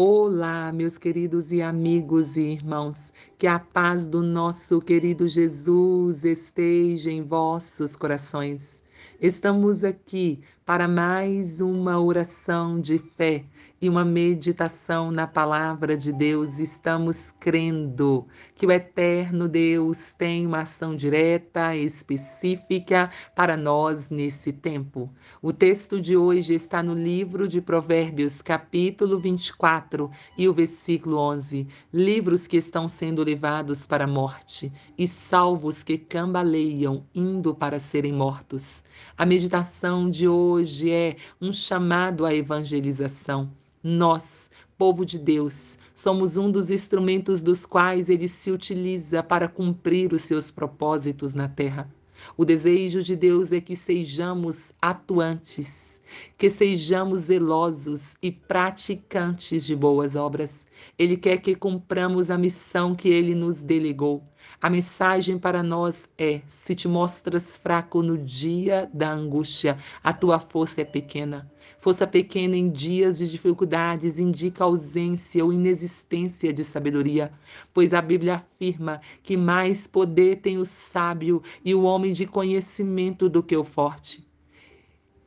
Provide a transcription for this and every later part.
Olá, meus queridos e amigos e irmãos, que a paz do nosso querido Jesus esteja em vossos corações. Estamos aqui para mais uma oração de fé e uma meditação na palavra de Deus. Estamos crendo que o eterno Deus tem uma ação direta, específica para nós nesse tempo. O texto de hoje está no livro de Provérbios, capítulo 24 e o versículo 11. Livros que estão sendo levados para a morte e salvos que cambaleiam indo para serem mortos. A meditação de hoje é um chamado à evangelização. Nós, povo de Deus, somos um dos instrumentos dos quais ele se utiliza para cumprir os seus propósitos na terra. O desejo de Deus é que sejamos atuantes, que sejamos zelosos e praticantes de boas obras. Ele quer que cumpramos a missão que ele nos delegou. A mensagem para nós é: se te mostras fraco no dia da angústia, a tua força é pequena. Força pequena em dias de dificuldades indica ausência ou inexistência de sabedoria, pois a Bíblia afirma que mais poder tem o sábio e o homem de conhecimento do que o forte.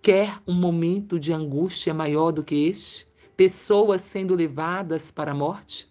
Quer um momento de angústia maior do que este? Pessoas sendo levadas para a morte?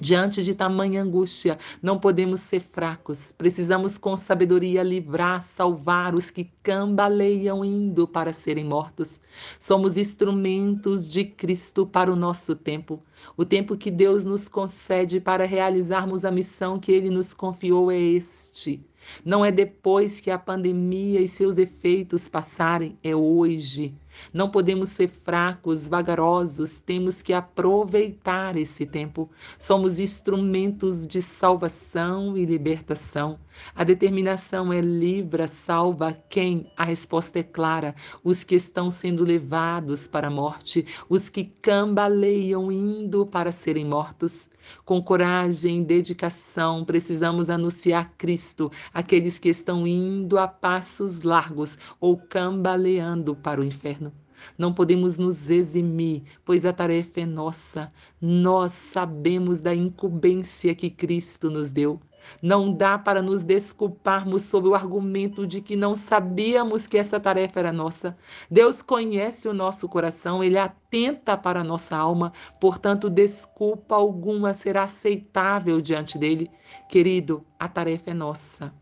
Diante de tamanha angústia, não podemos ser fracos. Precisamos, com sabedoria, livrar, salvar os que cambaleiam indo para serem mortos. Somos instrumentos de Cristo para o nosso tempo. O tempo que Deus nos concede para realizarmos a missão que Ele nos confiou é este. Não é depois que a pandemia e seus efeitos passarem, é hoje. Não podemos ser fracos, vagarosos, temos que aproveitar esse tempo. Somos instrumentos de salvação e libertação. A determinação é livra, salva quem? A resposta é clara: os que estão sendo levados para a morte, os que cambaleiam indo para serem mortos. Com coragem e dedicação, precisamos anunciar Cristo àqueles que estão indo a passos largos ou cambaleando para o inferno. Não podemos nos eximir, pois a tarefa é nossa. Nós sabemos da incumbência que Cristo nos deu. Não dá para nos desculparmos sob o argumento de que não sabíamos que essa tarefa era nossa. Deus conhece o nosso coração, ele atenta para a nossa alma, portanto, desculpa alguma será aceitável diante dele. Querido, a tarefa é nossa.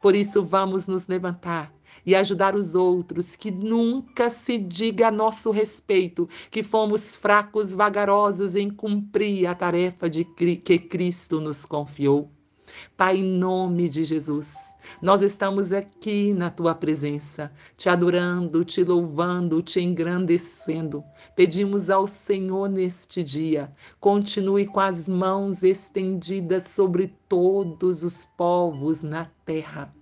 Por isso, vamos nos levantar e ajudar os outros, que nunca se diga a nosso respeito que fomos fracos, vagarosos em cumprir a tarefa de que Cristo nos confiou. Pai, em nome de Jesus, nós estamos aqui na tua presença, te adorando, te louvando, te engrandecendo. Pedimos ao Senhor neste dia, continue com as mãos estendidas sobre todos os povos na terra.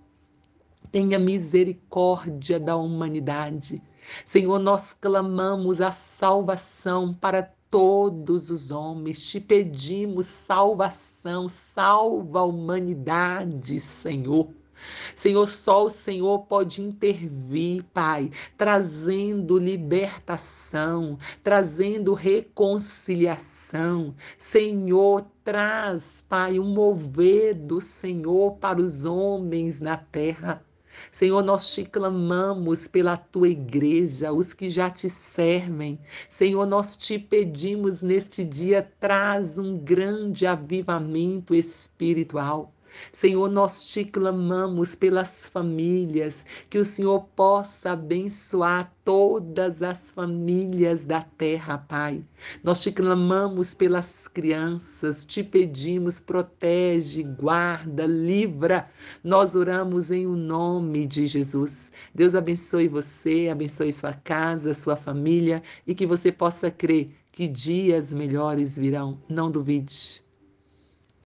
Tenha misericórdia da humanidade. Senhor, nós clamamos a salvação para todos os homens. Te pedimos salvação, salva a humanidade, Senhor. Senhor, só o Senhor pode intervir, Pai, trazendo libertação, trazendo reconciliação. Senhor, traz, Pai, um mover do Senhor para os homens na terra. Senhor, nós te clamamos pela tua igreja, os que já te servem. Senhor, nós te pedimos neste dia, traz um grande avivamento espiritual. Senhor, nós te clamamos pelas famílias, que o Senhor possa abençoar todas as famílias da terra, Pai. Nós te clamamos pelas crianças, te pedimos, protege, guarda, livra. Nós oramos em o nome de Jesus. Deus abençoe você, abençoe sua casa, sua família e que você possa crer que dias melhores virão. Não duvide.